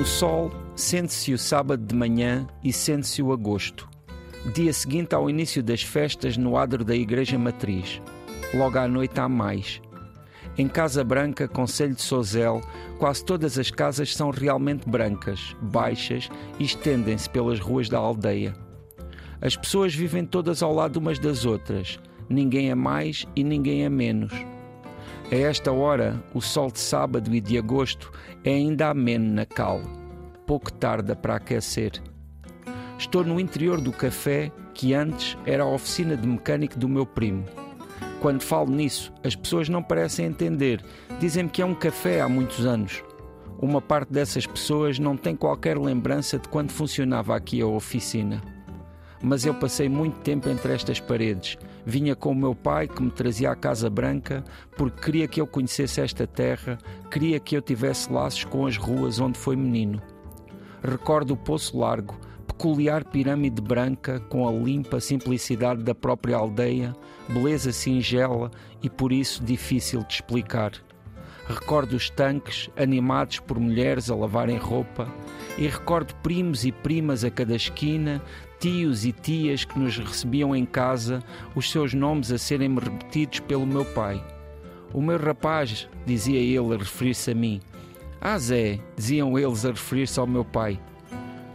No sol, sente-se o sábado de manhã e sente-se o agosto. Dia seguinte ao início das festas no adro da Igreja Matriz. Logo à noite há mais. Em Casa Branca, Conselho de Sozel, quase todas as casas são realmente brancas, baixas e estendem-se pelas ruas da aldeia. As pessoas vivem todas ao lado umas das outras, ninguém é mais e ninguém é menos. A esta hora, o sol de sábado e de agosto é ainda ameno na cal, pouco tarda para aquecer. Estou no interior do café que antes era a oficina de mecânico do meu primo. Quando falo nisso, as pessoas não parecem entender. Dizem-me que é um café há muitos anos. Uma parte dessas pessoas não tem qualquer lembrança de quando funcionava aqui a oficina mas eu passei muito tempo entre estas paredes. Vinha com o meu pai que me trazia à Casa Branca porque queria que eu conhecesse esta terra, queria que eu tivesse laços com as ruas onde foi menino. Recordo o Poço Largo, peculiar pirâmide branca com a limpa simplicidade da própria aldeia, beleza singela e por isso difícil de explicar. Recordo os tanques animados por mulheres a lavarem roupa e recordo primos e primas a cada esquina, tios e tias que nos recebiam em casa, os seus nomes a serem repetidos pelo meu pai. O meu rapaz, dizia ele a referir-se a mim. Ah, Zé, diziam eles a referir-se ao meu pai.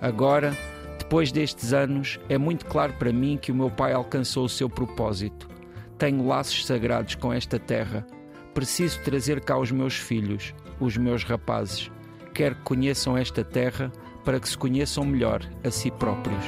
Agora, depois destes anos, é muito claro para mim que o meu pai alcançou o seu propósito. Tenho laços sagrados com esta terra. Preciso trazer cá os meus filhos, os meus rapazes. Quero que conheçam esta terra para que se conheçam melhor a si próprios.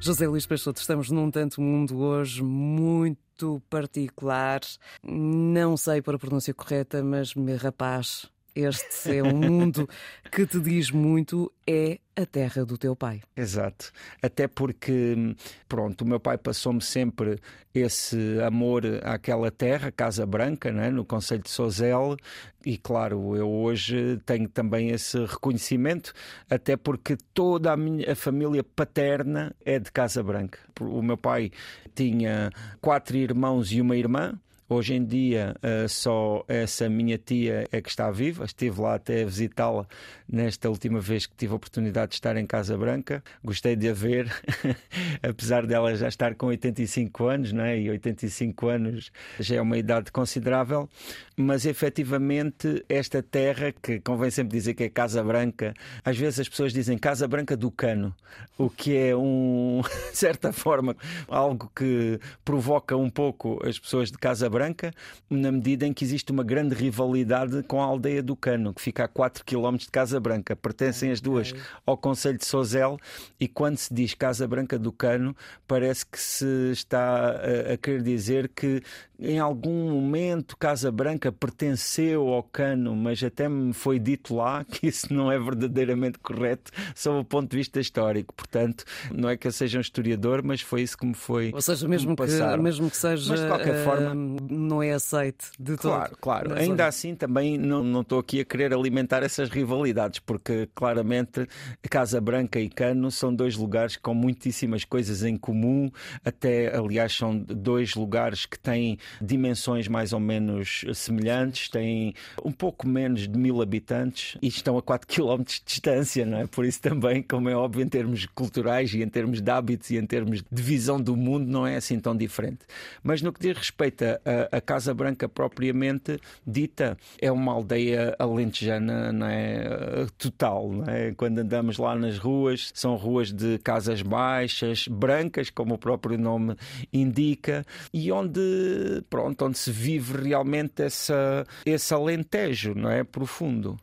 José Luís Peixoto, estamos num tanto mundo hoje muito particular. Não sei para a pronúncia correta, mas rapaz, este é um mundo que te diz muito, é a terra do teu pai. Exato. Até porque, pronto, o meu pai passou-me sempre esse amor àquela terra, Casa Branca, né, no Conselho de Sozel, e claro, eu hoje tenho também esse reconhecimento, até porque toda a minha a família paterna é de Casa Branca. O meu pai tinha quatro irmãos e uma irmã. Hoje em dia, uh, só essa minha tia é que está viva. Estive lá até a visitá-la nesta última vez que tive a oportunidade de estar em Casa Branca. Gostei de a ver, apesar dela já estar com 85 anos, não é? e 85 anos já é uma idade considerável. Mas efetivamente, esta terra, que convém sempre dizer que é Casa Branca, às vezes as pessoas dizem Casa Branca do Cano, o que é, um, de certa forma, algo que provoca um pouco as pessoas de Casa Branca Branca, na medida em que existe uma grande rivalidade com a aldeia do Cano, que fica a 4 km de Casa Branca. Pertencem as duas ao Conselho de Sozel e quando se diz Casa Branca do Cano, parece que se está a, a querer dizer que em algum momento Casa Branca pertenceu ao Cano, mas até me foi dito lá que isso não é verdadeiramente correto sob o ponto de vista histórico. Portanto, não é que eu seja um historiador, mas foi isso que me foi. Ou seja, mesmo, que, mesmo que seja. Mas de qualquer forma. Uh, não é aceite de todo. Claro, claro. Ainda zona. assim, também não, não estou aqui a querer alimentar essas rivalidades, porque claramente Casa Branca e Cano são dois lugares com muitíssimas coisas em comum, até aliás, são dois lugares que têm dimensões mais ou menos semelhantes, têm um pouco menos de mil habitantes e estão a 4 km de distância, não é? Por isso também, como é óbvio, em termos culturais e em termos de hábitos e em termos de visão do mundo, não é assim tão diferente. Mas no que diz respeito a Casa Branca propriamente dita é uma aldeia alentejana não é? total. Não é? Quando andamos lá nas ruas, são ruas de casas baixas, brancas, como o próprio nome indica, e onde pronto, onde se vive realmente essa, esse alentejo, não é? Profundo.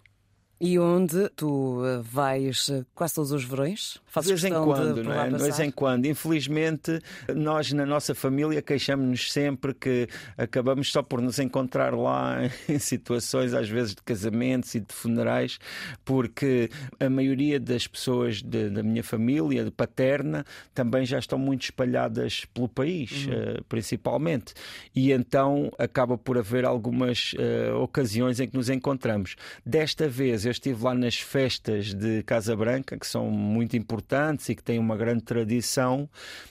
E onde tu eh, vais eh, quase todos os verões? Fazes de vez em quando, de não é? De vez em quando. Infelizmente, nós na nossa família queixamos-nos sempre que acabamos só por nos encontrar lá em situações, às vezes, de casamentos e de funerais, porque a maioria das pessoas de, da minha família, de paterna, também já estão muito espalhadas pelo país, uhum. uh, principalmente. E então acaba por haver algumas uh, ocasiões em que nos encontramos. Desta vez, eu estive lá nas festas de Casa Branca, que são muito importantes e que têm uma grande tradição,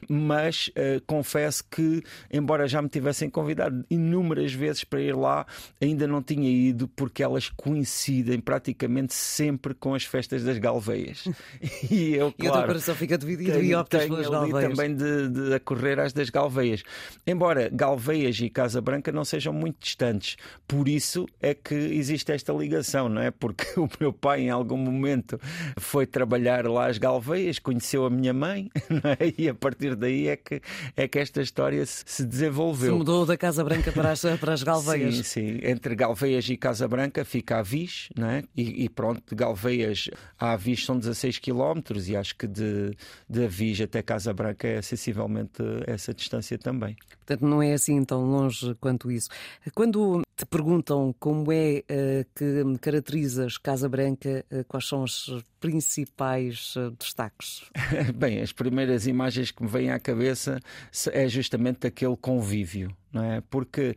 mas uh, confesso que, embora já me tivessem convidado inúmeras vezes para ir lá, ainda não tinha ido porque elas coincidem praticamente sempre com as festas das Galveias. e eu, claro, e o teu coração fica dividido tenho, e optas pelas Galveias. também de, de a correr às das Galveias. Embora Galveias e Casa Branca não sejam muito distantes, por isso é que existe esta ligação, não é? Porque o meu pai, em algum momento, foi trabalhar lá às Galveias, conheceu a minha mãe, é? E a partir daí é que, é que esta história se, se desenvolveu. Se mudou da Casa Branca para as, para as Galveias. Sim, sim. Entre Galveias e Casa Branca fica a Viz, não é? E, e pronto, de Galveias a Avis são 16 km e acho que de, de Avis até Casa Branca é sensivelmente essa distância também. Portanto, não é assim tão longe quanto isso. Quando te perguntam como é uh, que caracterizas Casa Branca, uh, quais são os principais uh, destaques? Bem, as primeiras imagens que me vêm à cabeça é justamente aquele convívio não é? Porque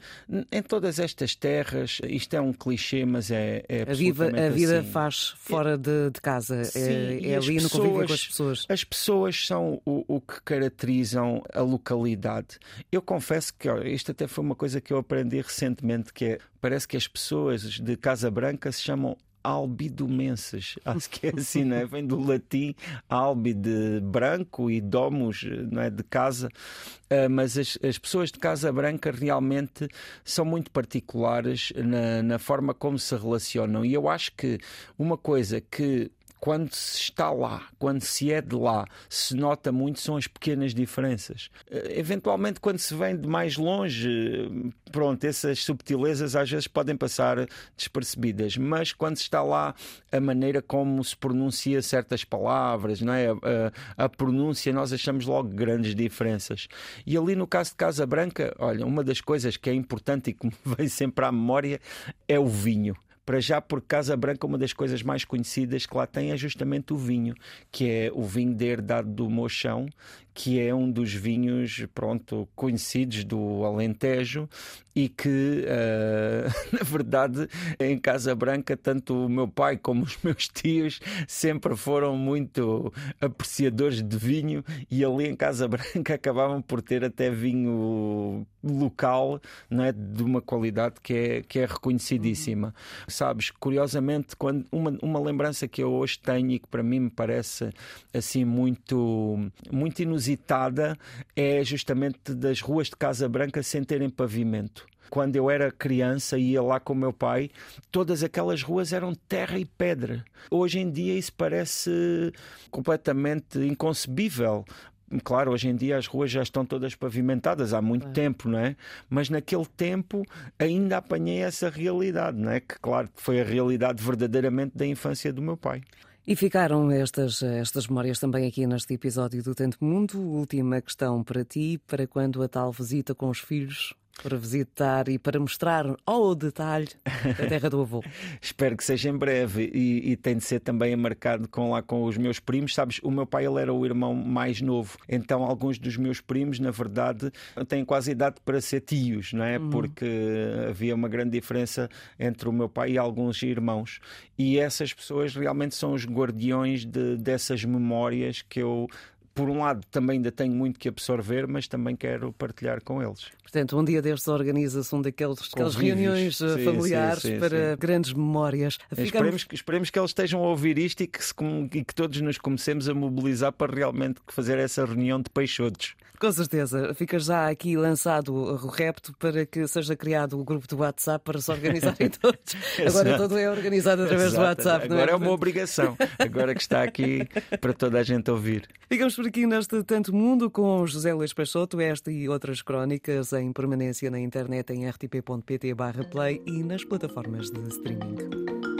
em todas estas terras, isto é um clichê, mas é, é a, vida, a vida assim. faz fora de, de casa, Sim, é, é ali pessoas, no convívio com as pessoas. As pessoas são o, o, que caracterizam a localidade. Eu confesso que isto até foi uma coisa que eu aprendi recentemente, que é, parece que as pessoas de Casa Branca se chamam albidomenses. Acho que é assim, não é? Vem do latim albi de branco e domus, não é? De casa. Uh, mas as, as, pessoas de Casa Branca realmente são muito particulares na, na forma como se relacionam. E eu acho que uma coisa que quando se está lá, quando se é de lá, se nota muito são as pequenas diferenças. Eh, eventualmente, quando se vem de mais longe, pronto, essas subtilezas às vezes podem passar despercebidas, mas quando se está lá, a maneira como se pronuncia certas palavras, não é? A, a, a pronúncia, nós achamos logo grandes diferenças. E ali no caso de Casa Branca, olha, uma das coisas que é importante e que me vem sempre à memória é o vinho. Para já, por Casa Branca, uma das coisas mais conhecidas que lá tem é justamente o vinho, que é o vinho de herdade do Mochão, que é um dos vinhos, pronto, conhecidos do Alentejo e que, uh, na verdade, em Casa Branca, tanto o meu pai como os meus tios sempre foram muito apreciadores de vinho e ali em Casa Branca acabavam por ter até vinho local, não é, de uma qualidade que é, que é reconhecidíssima. Uhum. Sabes, curiosamente, quando uma, uma lembrança que eu hoje tenho e que para mim me parece assim muito, muito inusitada inusitada é justamente das ruas de Casa Branca sem terem pavimento quando eu era criança e ia lá com o meu pai, todas aquelas ruas eram terra e pedra. Hoje em dia isso parece completamente inconcebível. Claro, hoje em dia as ruas já estão todas pavimentadas há muito é. tempo, não é? Mas naquele tempo ainda apanhei essa realidade, não é? Que, claro, foi a realidade verdadeiramente da infância do meu pai. E ficaram estas, estas memórias também aqui neste episódio do Tanto Mundo. Última questão para ti, para quando a tal visita com os filhos para visitar e para mostrar ao detalhe a terra do avô. Espero que seja em breve e, e, tem de ser também marcado com lá com os meus primos. Sabes, o meu pai ele era o irmão mais novo, então alguns dos meus primos, na verdade, têm quase idade para ser tios, não é? Uhum. Porque havia uma grande diferença entre o meu pai e alguns irmãos. E essas pessoas realmente são os guardiões de, dessas memórias que eu por um lado, também ainda tenho muito que absorver, mas também quero partilhar com eles. Portanto, um dia destes organiza-se um daqueles, daquelas reuniões eh, sim, familiares sim, sim, para grandes memórias. Ficamos... Esperemos, esperemos, que eles estejam a ouvir isto e que, se, e que todos nos comecemos a mobilizar para realmente fazer essa reunião de peixotos. Com certeza. Fica já aqui lançado o repto para que seja criado o grupo do WhatsApp para se organizarem todos. Agora todo é organizado através Exato. do WhatsApp. Agora é? é uma obrigação. Agora que está aqui para toda a gente ouvir. Ficamos por aqui neste Tanto Mundo com José Luís Peixoto, esta e outras crónicas em permanência na internet em rtp.pt/play e nas plataformas de streaming.